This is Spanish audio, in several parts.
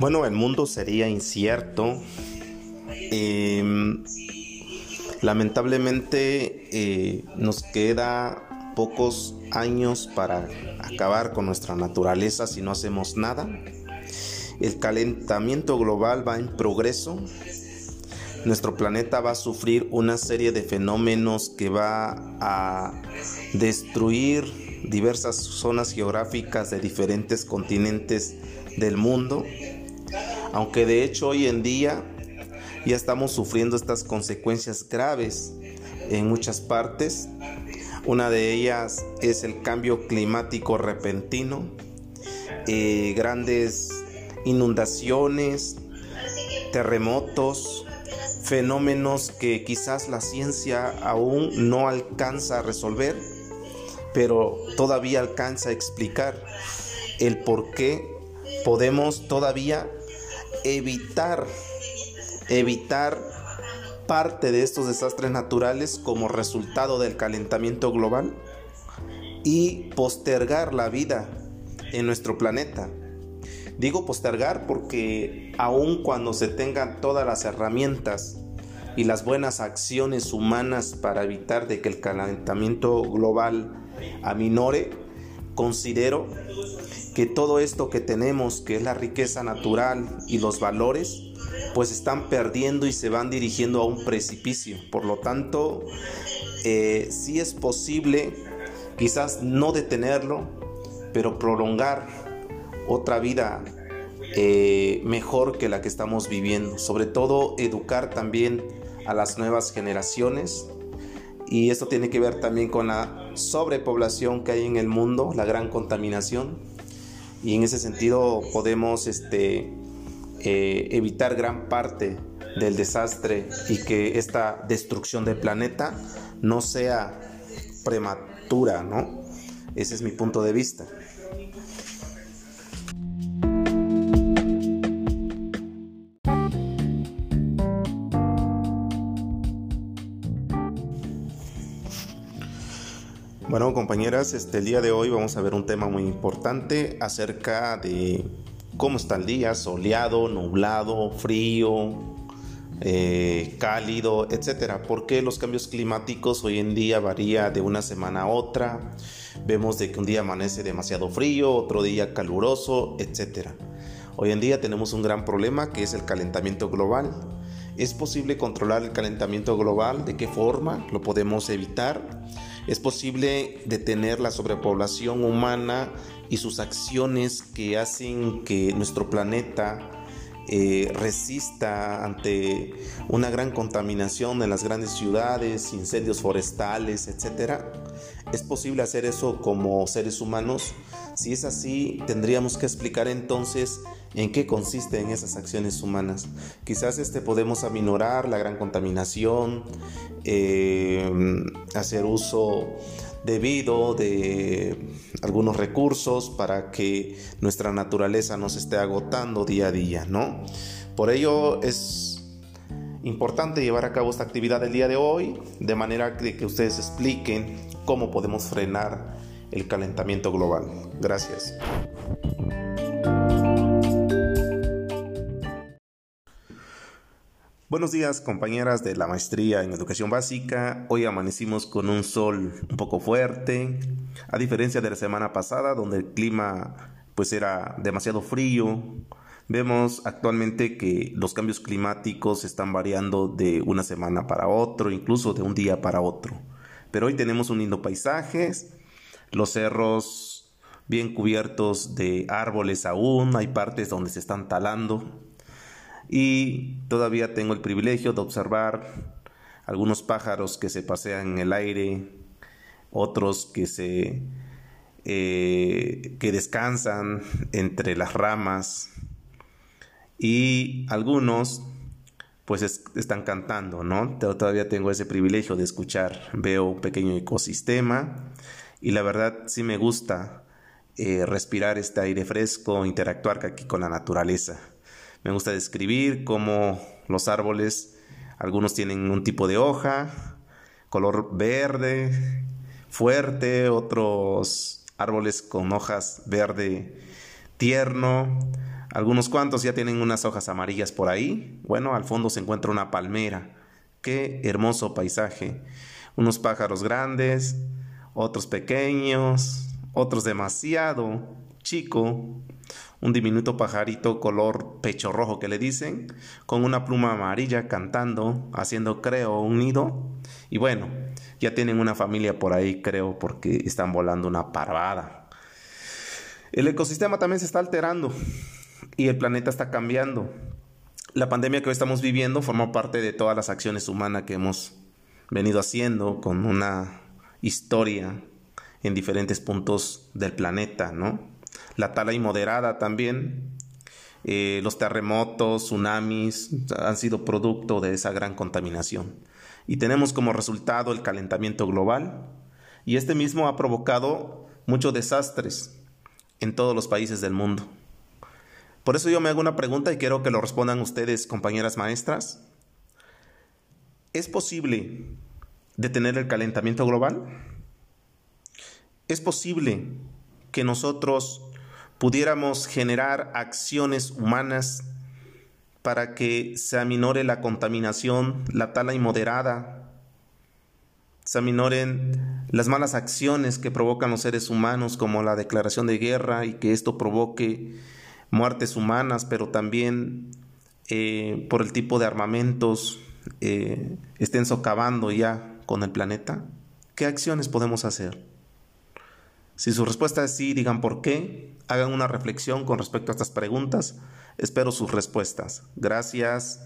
Bueno, el mundo sería incierto. Em, lamentablemente eh, nos queda pocos años para acabar con nuestra naturaleza si no hacemos nada. El calentamiento global va en progreso. Nuestro planeta va a sufrir una serie de fenómenos que va a destruir diversas zonas geográficas de diferentes continentes del mundo aunque de hecho hoy en día ya estamos sufriendo estas consecuencias graves en muchas partes. Una de ellas es el cambio climático repentino, eh, grandes inundaciones, terremotos, fenómenos que quizás la ciencia aún no alcanza a resolver, pero todavía alcanza a explicar el por qué podemos todavía evitar, evitar parte de estos desastres naturales como resultado del calentamiento global y postergar la vida en nuestro planeta. Digo postergar porque aun cuando se tengan todas las herramientas y las buenas acciones humanas para evitar de que el calentamiento global aminore, considero que todo esto que tenemos, que es la riqueza natural y los valores, pues están perdiendo y se van dirigiendo a un precipicio. Por lo tanto, eh, sí es posible quizás no detenerlo, pero prolongar otra vida eh, mejor que la que estamos viviendo. Sobre todo educar también a las nuevas generaciones. Y esto tiene que ver también con la sobrepoblación que hay en el mundo, la gran contaminación y en ese sentido podemos este, eh, evitar gran parte del desastre y que esta destrucción del planeta no sea prematura, ¿no? Ese es mi punto de vista. Compañeras, este, el día de hoy vamos a ver un tema muy importante acerca de cómo está el día, soleado, nublado, frío, eh, cálido, etcétera. Porque los cambios climáticos hoy en día varía de una semana a otra. Vemos de que un día amanece demasiado frío, otro día caluroso, etcétera. Hoy en día tenemos un gran problema que es el calentamiento global. ¿Es posible controlar el calentamiento global? ¿De qué forma lo podemos evitar? Es posible detener la sobrepoblación humana y sus acciones que hacen que nuestro planeta eh, resista ante una gran contaminación en las grandes ciudades, incendios forestales, etc. ¿Es posible hacer eso como seres humanos? Si es así, tendríamos que explicar entonces en qué consisten esas acciones humanas. Quizás este podemos aminorar la gran contaminación, eh, hacer uso debido de algunos recursos para que nuestra naturaleza no se esté agotando día a día, ¿no? Por ello es importante llevar a cabo esta actividad del día de hoy de manera que ustedes expliquen cómo podemos frenar el calentamiento global. Gracias. Buenos días compañeras de la maestría en educación básica. Hoy amanecimos con un sol un poco fuerte, a diferencia de la semana pasada donde el clima pues era demasiado frío. Vemos actualmente que los cambios climáticos están variando de una semana para otro, incluso de un día para otro. Pero hoy tenemos un lindo paisaje, los cerros bien cubiertos de árboles aún, hay partes donde se están talando. Y todavía tengo el privilegio de observar algunos pájaros que se pasean en el aire, otros que se eh, que descansan entre las ramas. Y algunos pues están cantando, ¿no? Todavía tengo ese privilegio de escuchar, veo un pequeño ecosistema y la verdad sí me gusta eh, respirar este aire fresco, interactuar aquí con la naturaleza. Me gusta describir cómo los árboles, algunos tienen un tipo de hoja, color verde, fuerte, otros árboles con hojas verde tierno, Algunos cuantos ya tienen unas hojas amarillas por ahí. Bueno, al fondo se encuentra una palmera. Qué hermoso paisaje. Unos pájaros grandes, otros pequeños, otros demasiado chico, un diminuto pajarito color pecho rojo que le dicen, con una pluma amarilla cantando, haciendo creo un nido. Y bueno, ya tienen una familia por ahí, creo, porque están volando una parvada. El ecosistema también se está alterando y el planeta está cambiando. La pandemia que hoy estamos viviendo forma parte de todas las acciones humanas que hemos venido haciendo con una historia en diferentes puntos del planeta, ¿no? la tala inmoderada también. Eh, los terremotos, tsunamis han sido producto de esa gran contaminación. Y tenemos como resultado el calentamiento global. Y este mismo ha provocado muchos desastres en todos los países del mundo. Por eso yo me hago una pregunta y quiero que lo respondan ustedes, compañeras maestras. ¿Es posible detener el calentamiento global? ¿Es posible que nosotros pudiéramos generar acciones humanas para que se aminore la contaminación, la tala inmoderada, se aminoren las malas acciones que provocan los seres humanos, como la declaración de guerra, y que esto provoque muertes humanas, pero también eh, por el tipo de armamentos eh, estén socavando ya con el planeta. ¿Qué acciones podemos hacer? Si su respuesta es sí, digan por qué, hagan una reflexión con respecto a estas preguntas. Espero sus respuestas. Gracias.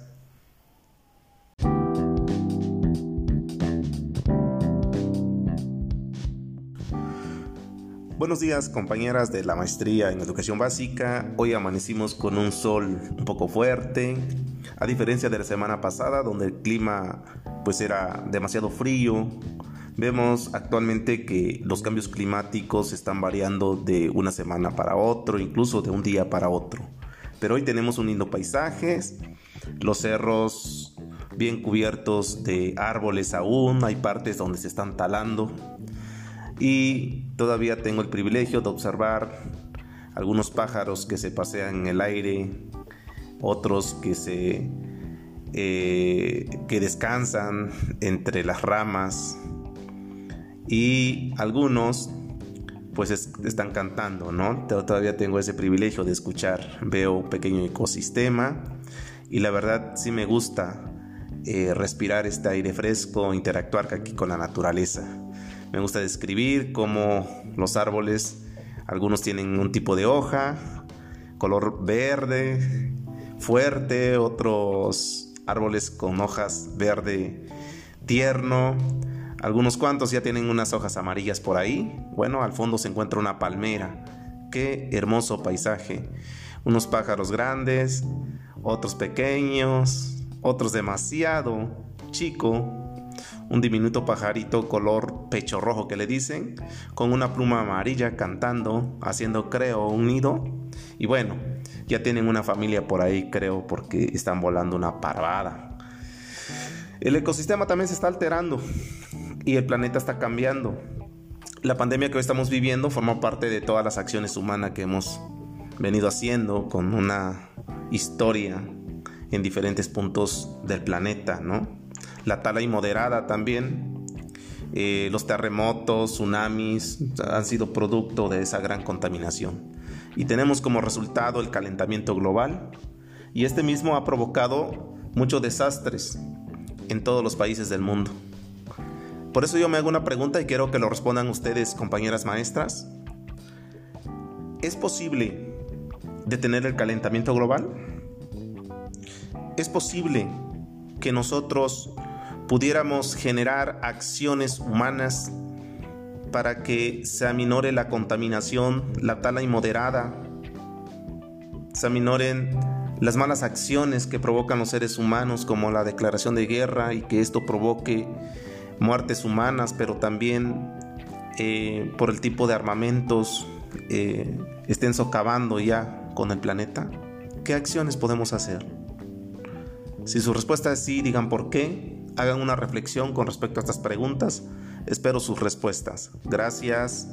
Buenos días compañeras de la maestría en educación básica. Hoy amanecimos con un sol un poco fuerte, a diferencia de la semana pasada donde el clima pues era demasiado frío, Vemos actualmente que los cambios climáticos están variando de una semana para otro, incluso de un día para otro. Pero hoy tenemos un lindo paisaje, los cerros bien cubiertos de árboles aún, hay partes donde se están talando. Y todavía tengo el privilegio de observar algunos pájaros que se pasean en el aire, otros que se eh, que descansan entre las ramas y algunos pues están cantando, ¿no? Todavía tengo ese privilegio de escuchar, veo un pequeño ecosistema y la verdad sí me gusta eh, respirar este aire fresco, interactuar aquí con la naturaleza. Me gusta describir cómo los árboles, algunos tienen un tipo de hoja, color verde, fuerte, otros árboles con hojas verde tierno, algunos cuantos ya tienen unas hojas amarillas por ahí. Bueno, al fondo se encuentra una palmera. Qué hermoso paisaje. Unos pájaros grandes, otros pequeños, otros demasiado chico. Un diminuto pajarito color pecho rojo que le dicen, con una pluma amarilla cantando, haciendo creo un nido. Y bueno, ya tienen una familia por ahí creo porque están volando una parvada. El ecosistema también se está alterando y el planeta está cambiando. La pandemia que hoy estamos viviendo forma parte de todas las acciones humanas que hemos venido haciendo con una historia en diferentes puntos del planeta, ¿no? La tala inmoderada también, eh, los terremotos, tsunamis han sido producto de esa gran contaminación. Y tenemos como resultado el calentamiento global y este mismo ha provocado muchos desastres en todos los países del mundo. Por eso yo me hago una pregunta y quiero que lo respondan ustedes, compañeras maestras. ¿Es posible detener el calentamiento global? ¿Es posible que nosotros pudiéramos generar acciones humanas para que se aminore la contaminación, la tala inmoderada, se aminoren las malas acciones que provocan los seres humanos como la declaración de guerra y que esto provoque muertes humanas, pero también eh, por el tipo de armamentos eh, estén socavando ya con el planeta? ¿Qué acciones podemos hacer? Si su respuesta es sí, digan por qué, hagan una reflexión con respecto a estas preguntas. Espero sus respuestas. Gracias.